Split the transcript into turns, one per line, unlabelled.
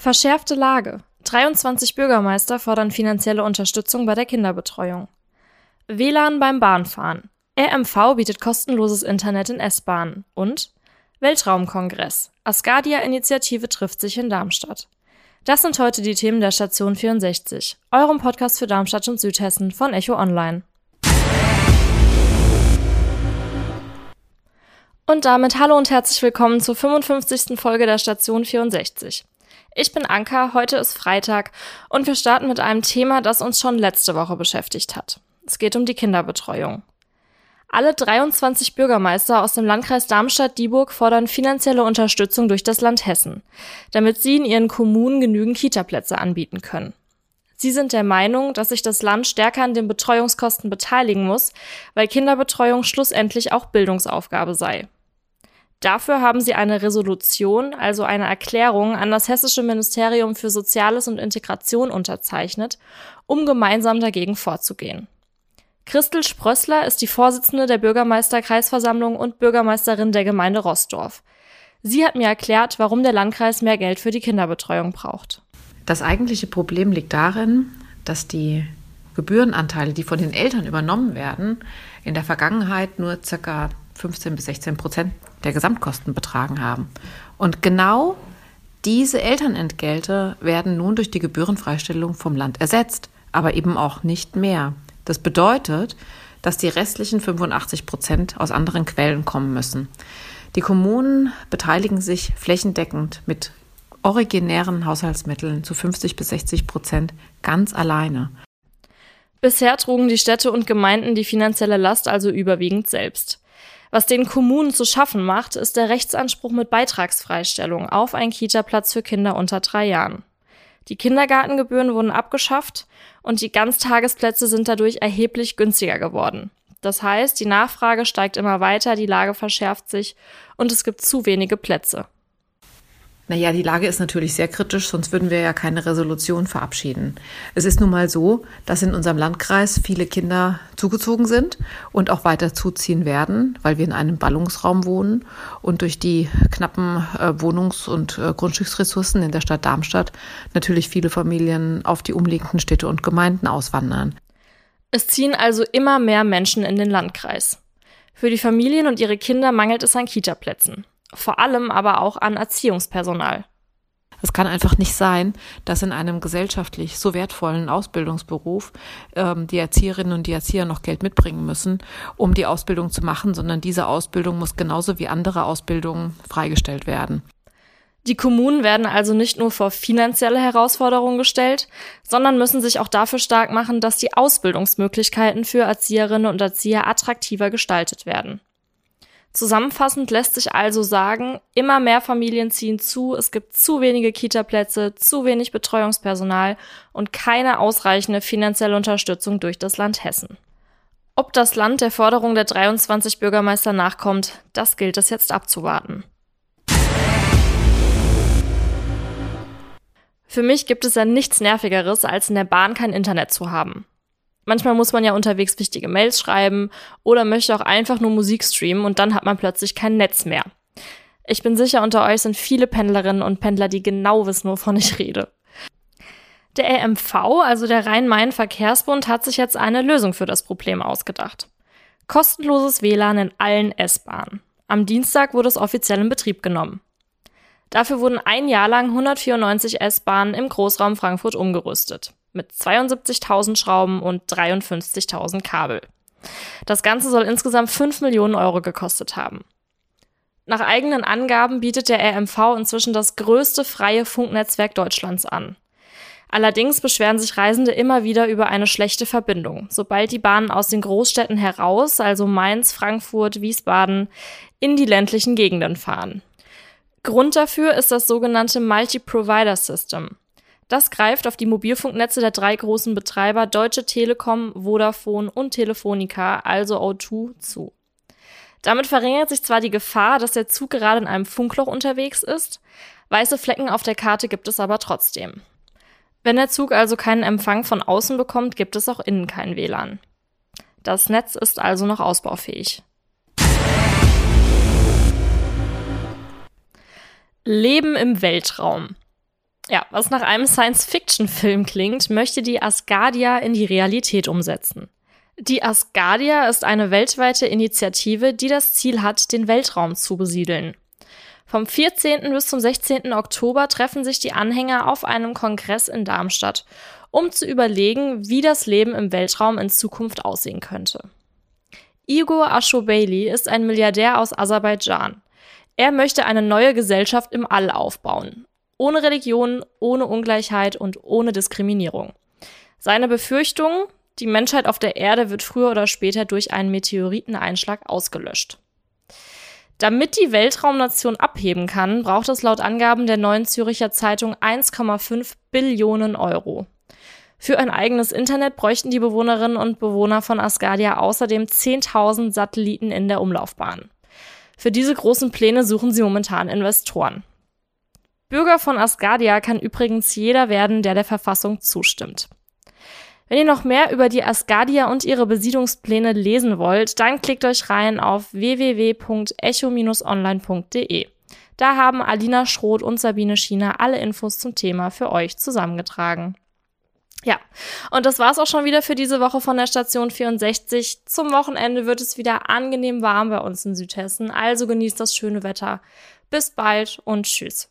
Verschärfte Lage. 23 Bürgermeister fordern finanzielle Unterstützung bei der Kinderbetreuung. WLAN beim Bahnfahren. RMV bietet kostenloses Internet in S-Bahnen. Und Weltraumkongress. Ascadia-Initiative trifft sich in Darmstadt. Das sind heute die Themen der Station 64, eurem Podcast für Darmstadt und Südhessen von Echo Online. Und damit hallo und herzlich willkommen zur 55. Folge der Station 64. Ich bin Anka, heute ist Freitag und wir starten mit einem Thema, das uns schon letzte Woche beschäftigt hat. Es geht um die Kinderbetreuung. Alle 23 Bürgermeister aus dem Landkreis Darmstadt-Dieburg fordern finanzielle Unterstützung durch das Land Hessen, damit sie in ihren Kommunen genügend Kitaplätze anbieten können. Sie sind der Meinung, dass sich das Land stärker an den Betreuungskosten beteiligen muss, weil Kinderbetreuung schlussendlich auch Bildungsaufgabe sei. Dafür haben sie eine Resolution, also eine Erklärung, an das Hessische Ministerium für Soziales und Integration unterzeichnet, um gemeinsam dagegen vorzugehen. Christel Sprössler ist die Vorsitzende der Bürgermeisterkreisversammlung und Bürgermeisterin der Gemeinde Rossdorf. Sie hat mir erklärt, warum der Landkreis mehr Geld für die Kinderbetreuung braucht.
Das eigentliche Problem liegt darin, dass die Gebührenanteile, die von den Eltern übernommen werden, in der Vergangenheit nur ca. 15 bis 16 Prozent der Gesamtkosten betragen haben. Und genau diese Elternentgelte werden nun durch die Gebührenfreistellung vom Land ersetzt, aber eben auch nicht mehr. Das bedeutet, dass die restlichen 85 Prozent aus anderen Quellen kommen müssen. Die Kommunen beteiligen sich flächendeckend mit originären Haushaltsmitteln zu 50 bis 60 Prozent ganz alleine.
Bisher trugen die Städte und Gemeinden die finanzielle Last also überwiegend selbst. Was den Kommunen zu schaffen macht, ist der Rechtsanspruch mit Beitragsfreistellung auf einen Kita-Platz für Kinder unter drei Jahren. Die Kindergartengebühren wurden abgeschafft und die Ganztagesplätze sind dadurch erheblich günstiger geworden. Das heißt, die Nachfrage steigt immer weiter, die Lage verschärft sich und es gibt zu wenige Plätze.
Naja, die Lage ist natürlich sehr kritisch, sonst würden wir ja keine Resolution verabschieden. Es ist nun mal so, dass in unserem Landkreis viele Kinder zugezogen sind und auch weiter zuziehen werden, weil wir in einem Ballungsraum wohnen und durch die knappen äh, Wohnungs- und äh, Grundstücksressourcen in der Stadt Darmstadt natürlich viele Familien auf die umliegenden Städte und Gemeinden auswandern.
Es ziehen also immer mehr Menschen in den Landkreis. Für die Familien und ihre Kinder mangelt es an Kitaplätzen vor allem aber auch an Erziehungspersonal.
Es kann einfach nicht sein, dass in einem gesellschaftlich so wertvollen Ausbildungsberuf ähm, die Erzieherinnen und die Erzieher noch Geld mitbringen müssen, um die Ausbildung zu machen, sondern diese Ausbildung muss genauso wie andere Ausbildungen freigestellt werden.
Die Kommunen werden also nicht nur vor finanzielle Herausforderungen gestellt, sondern müssen sich auch dafür stark machen, dass die Ausbildungsmöglichkeiten für Erzieherinnen und Erzieher attraktiver gestaltet werden. Zusammenfassend lässt sich also sagen, immer mehr Familien ziehen zu, es gibt zu wenige Kitaplätze, zu wenig Betreuungspersonal und keine ausreichende finanzielle Unterstützung durch das Land Hessen. Ob das Land der Forderung der 23 Bürgermeister nachkommt, das gilt es jetzt abzuwarten. Für mich gibt es ja nichts Nervigeres, als in der Bahn kein Internet zu haben. Manchmal muss man ja unterwegs wichtige Mails schreiben oder möchte auch einfach nur Musik streamen und dann hat man plötzlich kein Netz mehr. Ich bin sicher, unter euch sind viele Pendlerinnen und Pendler, die genau wissen, wovon ich rede. Der RMV, also der Rhein-Main-Verkehrsbund, hat sich jetzt eine Lösung für das Problem ausgedacht. Kostenloses WLAN in allen S-Bahnen. Am Dienstag wurde es offiziell in Betrieb genommen. Dafür wurden ein Jahr lang 194 S-Bahnen im Großraum Frankfurt umgerüstet mit 72.000 Schrauben und 53.000 Kabel. Das Ganze soll insgesamt 5 Millionen Euro gekostet haben. Nach eigenen Angaben bietet der RMV inzwischen das größte freie Funknetzwerk Deutschlands an. Allerdings beschweren sich Reisende immer wieder über eine schlechte Verbindung, sobald die Bahnen aus den Großstädten heraus, also Mainz, Frankfurt, Wiesbaden, in die ländlichen Gegenden fahren. Grund dafür ist das sogenannte Multi-Provider System. Das greift auf die Mobilfunknetze der drei großen Betreiber Deutsche Telekom, Vodafone und Telefonica, also O2, zu. Damit verringert sich zwar die Gefahr, dass der Zug gerade in einem Funkloch unterwegs ist, weiße Flecken auf der Karte gibt es aber trotzdem. Wenn der Zug also keinen Empfang von außen bekommt, gibt es auch innen kein WLAN. Das Netz ist also noch ausbaufähig. Leben im Weltraum. Ja, was nach einem Science-Fiction-Film klingt, möchte die Asgardia in die Realität umsetzen. Die Asgardia ist eine weltweite Initiative, die das Ziel hat, den Weltraum zu besiedeln. Vom 14. bis zum 16. Oktober treffen sich die Anhänger auf einem Kongress in Darmstadt, um zu überlegen, wie das Leben im Weltraum in Zukunft aussehen könnte. Igor Ashobeli ist ein Milliardär aus Aserbaidschan. Er möchte eine neue Gesellschaft im All aufbauen. Ohne Religion, ohne Ungleichheit und ohne Diskriminierung. Seine Befürchtung, die Menschheit auf der Erde wird früher oder später durch einen Meteoriteneinschlag ausgelöscht. Damit die Weltraumnation abheben kann, braucht es laut Angaben der neuen Züricher Zeitung 1,5 Billionen Euro. Für ein eigenes Internet bräuchten die Bewohnerinnen und Bewohner von Asgardia außerdem 10.000 Satelliten in der Umlaufbahn. Für diese großen Pläne suchen sie momentan Investoren. Bürger von Asgardia kann übrigens jeder werden, der der Verfassung zustimmt. Wenn ihr noch mehr über die Asgardia und ihre Besiedlungspläne lesen wollt, dann klickt euch rein auf www.echo-online.de. Da haben Alina Schroth und Sabine Schiener alle Infos zum Thema für euch zusammengetragen. Ja, und das war's auch schon wieder für diese Woche von der Station 64. Zum Wochenende wird es wieder angenehm warm bei uns in Südhessen, also genießt das schöne Wetter. Bis bald und tschüss.